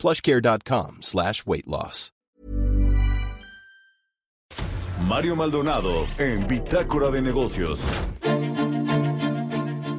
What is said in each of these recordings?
plushcare.com slash weight loss. Mario Maldonado en Bitácora de Negocios.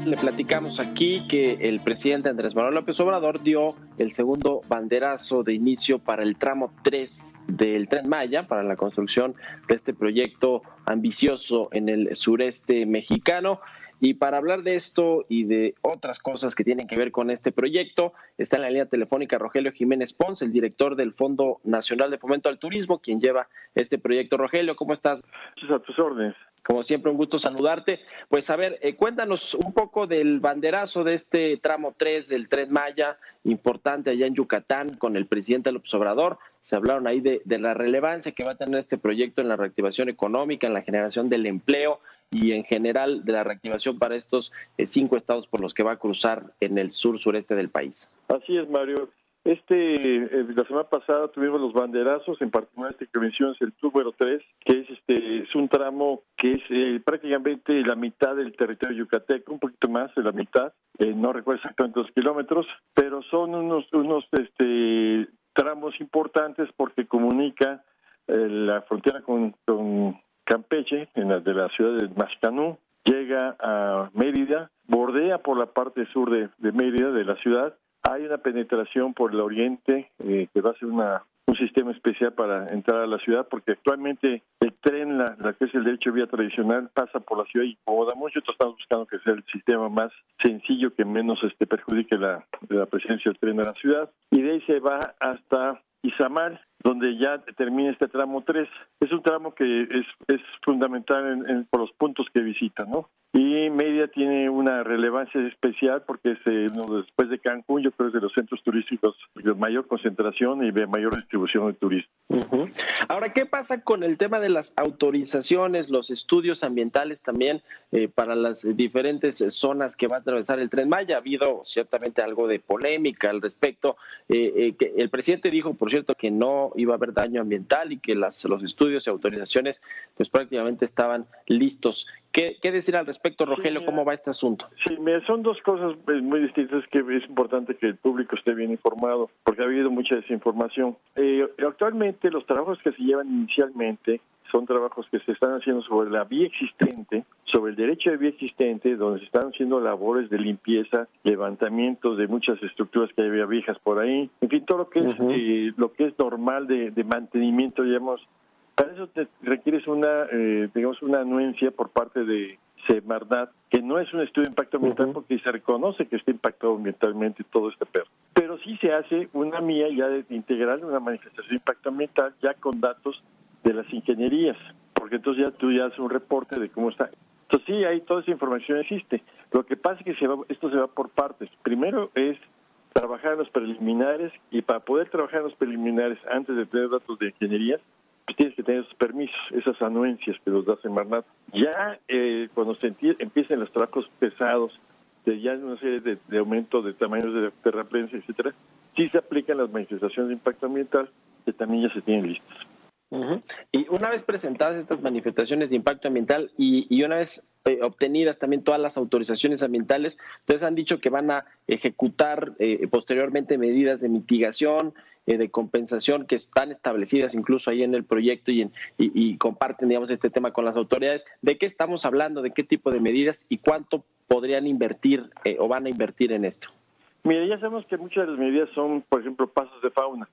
Le platicamos aquí que el presidente Andrés Manuel López Obrador dio el segundo banderazo de inicio para el tramo 3 del tren Maya, para la construcción de este proyecto ambicioso en el sureste mexicano. Y para hablar de esto y de otras cosas que tienen que ver con este proyecto, está en la línea telefónica Rogelio Jiménez Pons, el director del Fondo Nacional de Fomento al Turismo, quien lleva este proyecto. Rogelio, ¿cómo estás? A tus órdenes. Como siempre, un gusto saludarte. Pues a ver, eh, cuéntanos un poco del banderazo de este tramo 3 del Tren Maya, importante allá en Yucatán, con el presidente López Obrador. Se hablaron ahí de, de la relevancia que va a tener este proyecto en la reactivación económica, en la generación del empleo y en general de la reactivación para estos eh, cinco estados por los que va a cruzar en el sur sureste del país. Así es, Mario. Este, eh, la semana pasada tuvimos los banderazos, en particular este que mencionas, el número 3, que es este es un tramo que es eh, prácticamente la mitad del territorio yucateco, un poquito más de la mitad, no recuerdo exactamente los kilómetros, pero son unos unos este tramos importantes porque comunica la frontera con Campeche, en la de la ciudad de Mascanú, llega a Mérida, bordea por la parte sur de, Mérida, de la ciudad. Hay una penetración por el oriente eh, que va a ser una, un sistema especial para entrar a la ciudad, porque actualmente el tren, la, que es el derecho vía tradicional, pasa por la ciudad y incomoda mucho. Nosotros estamos buscando que sea el sistema más sencillo, que menos este perjudique la, la presencia del tren en la ciudad. Y de ahí se va hasta Izamal, donde ya termina este tramo 3. Es un tramo que es, es fundamental en, por los puntos que visita, ¿no? Y Media tiene una relevancia especial porque es eh, después de Cancún, yo creo es de los centros turísticos de mayor concentración y de mayor distribución de turistas. Ahora, ¿qué pasa con el tema de las autorizaciones, los estudios ambientales también eh, para las diferentes zonas que va a atravesar el tren Maya? Ha habido ciertamente algo de polémica al respecto. Eh, que el presidente dijo, por cierto, que no iba a haber daño ambiental y que las, los estudios y autorizaciones pues prácticamente estaban listos. ¿Qué, decir al respecto, Rogelio? ¿Cómo va este asunto? Sí, son dos cosas pues, muy distintas que es importante que el público esté bien informado, porque ha habido mucha desinformación. Eh, actualmente los trabajos que se llevan inicialmente son trabajos que se están haciendo sobre la vía existente, sobre el derecho de vía existente, donde se están haciendo labores de limpieza, levantamientos de muchas estructuras que había viejas por ahí, en fin, todo lo que es eh, lo que es normal de, de mantenimiento, digamos, para eso te requieres una, eh, digamos, una anuencia por parte de Semarnat, que no es un estudio de impacto ambiental porque se reconoce que está impactado ambientalmente todo este perro. Pero sí se hace una mía ya de, integral, una manifestación de impacto ambiental ya con datos de las ingenierías, porque entonces ya tú ya haces un reporte de cómo está. Entonces sí, ahí toda esa información existe. Lo que pasa es que se va, esto se va por partes. Primero es trabajar en los preliminares y para poder trabajar en los preliminares antes de tener datos de ingenierías, pues tienes que tener esos permisos, esas anuencias que los da Semarnat. Ya eh, cuando se empiecen los trabajos pesados, de ya una serie de, aumento de tamaños de terraplenes, etcétera, sí se aplican las manifestaciones de impacto ambiental que también ya se tienen listas. Y una vez presentadas estas manifestaciones de impacto ambiental y, una vez eh, obtenidas también todas las autorizaciones ambientales, ustedes han dicho que van a ejecutar eh, posteriormente medidas de mitigación, eh, de compensación que están establecidas incluso ahí en el proyecto y, y, comparten, digamos, este tema con las autoridades. ¿De qué estamos hablando? ¿De qué tipo de medidas y cuánto podrían invertir o van a invertir en esto? Mira, ya sabemos que muchas de las medidas son, por ejemplo, pasos de fauna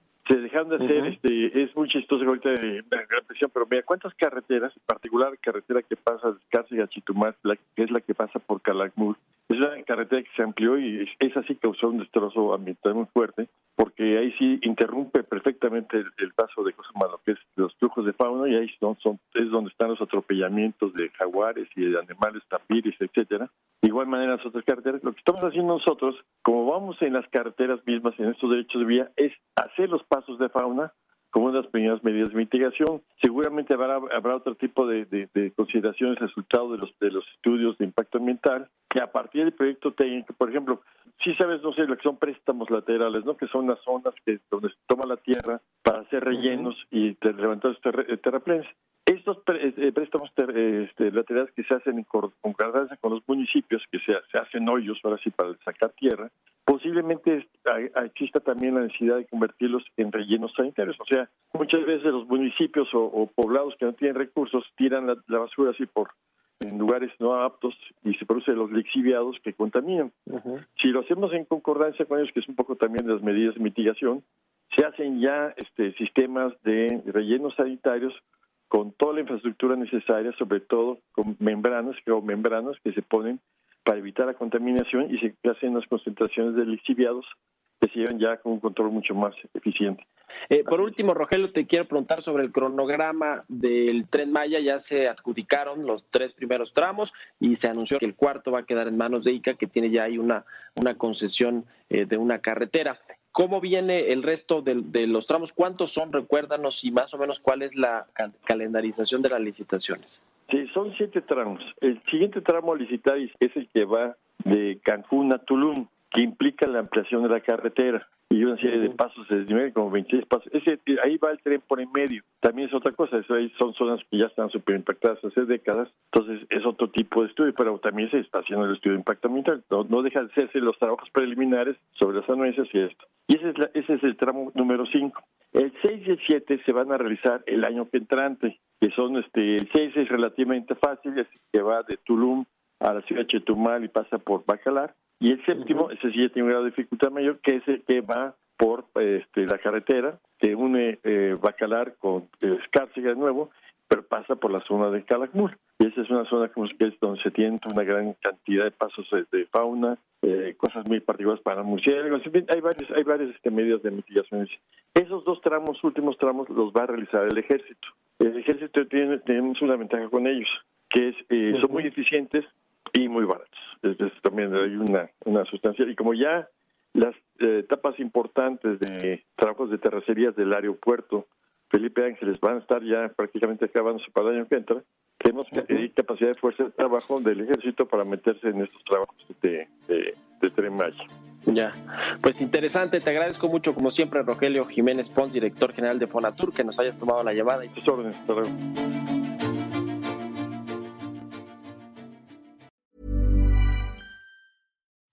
hacer, este, es muy chistoso ahorita de, gran presión, pero mira, ¿cuántas carreteras, en particular carretera que pasa de Cárcel a Chitumás, que es la que pasa por Calakmul, es una carretera que se amplió y es, así causó un destrozo ambiental muy fuerte, porque ahí sí interrumpe perfectamente el, paso de cosas malas, que es los flujos de fauna, y ahí son, son, es donde están los atropellamientos de jaguares y de animales tapires, etcétera. De igual manera las otras carreteras, lo que estamos haciendo nosotros, como vamos en las carreteras mismas, en estos derechos de vía, es hacer los pasos de fauna como unas primeras medidas de mitigación. Seguramente habrá, habrá otro tipo de, de, consideraciones resultado de los, de los estudios de impacto ambiental, que a partir del proyecto técnico, por ejemplo, si sabes, no sé, lo que son préstamos laterales, ¿no? Que son las zonas que donde se toma la tierra para hacer rellenos y levantar terraplenes. Estos eh, préstamos este, laterales que se hacen en concordancia con los municipios, que se, se, hacen hoyos ahora sí para sacar tierra, posiblemente exista también la necesidad de convertirlos en rellenos sanitarios. O sea, muchas veces los municipios o, poblados que no tienen recursos tiran la, basura así por en lugares no aptos y se producen los lixiviados que contaminan. Si lo hacemos en concordancia con ellos, que es un poco también las medidas de mitigación, se hacen ya este, sistemas de rellenos sanitarios con toda la infraestructura necesaria, sobre todo con membranas, membranas que se ponen para evitar la contaminación y se hacen las concentraciones de lixiviados que se llevan ya con un control mucho más eficiente. Eh, por último, Rogelio, te quiero preguntar sobre el cronograma del tren Maya. Ya se adjudicaron los tres primeros tramos y se anunció que el cuarto va a quedar en manos de ICA, que tiene ya ahí una, una concesión eh, de una carretera. ¿Cómo viene el resto de, los tramos? ¿Cuántos son? Recuérdanos y más o menos cuál es la calendarización de las licitaciones. Sí, son siete tramos. El siguiente tramo a licitar es el que va de Cancún a Tulum, que implica la ampliación de la carretera y una serie de pasos de nivel, como 26 pasos. Ese, ahí va el tren por en medio. También es otra cosa, eso ahí son zonas que ya están súper impactadas hace décadas, entonces es otro tipo de estudio, pero también se está haciendo el estudio de impacto ambiental. No, no deja de hacerse los trabajos preliminares sobre las anuencias y esto. Y ese es, ese es el tramo número 5. El 6 y el 7 se van a realizar el año que entrante, que son, este, el 6 es relativamente fácil, es que va de Tulum a la ciudad de Chetumal y pasa por Bacalar. Y el séptimo, ese sí tiene un grado de dificultad mayor, que es el que va por este, la carretera que une eh, Bacalar con eh, Escárcega de nuevo, pero pasa por la zona de Calakmul. Y esa es una zona como que es donde se tiene una gran cantidad de pasos de fauna, eh, cosas muy particulares para murciélagos. En fin, hay varios, hay varias este, medidas de mitigación. Esos dos tramos, últimos tramos, los va a realizar el ejército. El ejército tiene, tenemos una ventaja con ellos, que es eh, son muy eficientes y muy baratos. También hay una, una sustancia. Y como ya las eh, etapas importantes de trabajos de terracerías del aeropuerto Felipe Ángeles van a estar ya prácticamente acabándose para el año que entra, tenemos uh capacidad de fuerza de trabajo del ejército para meterse en estos trabajos de, de, de Tren Maya. Ya, pues interesante, te agradezco mucho como siempre Rogelio Jiménez Pons, director general de Fonatur, que nos hayas tomado la llamada y tus órdenes. Hasta luego.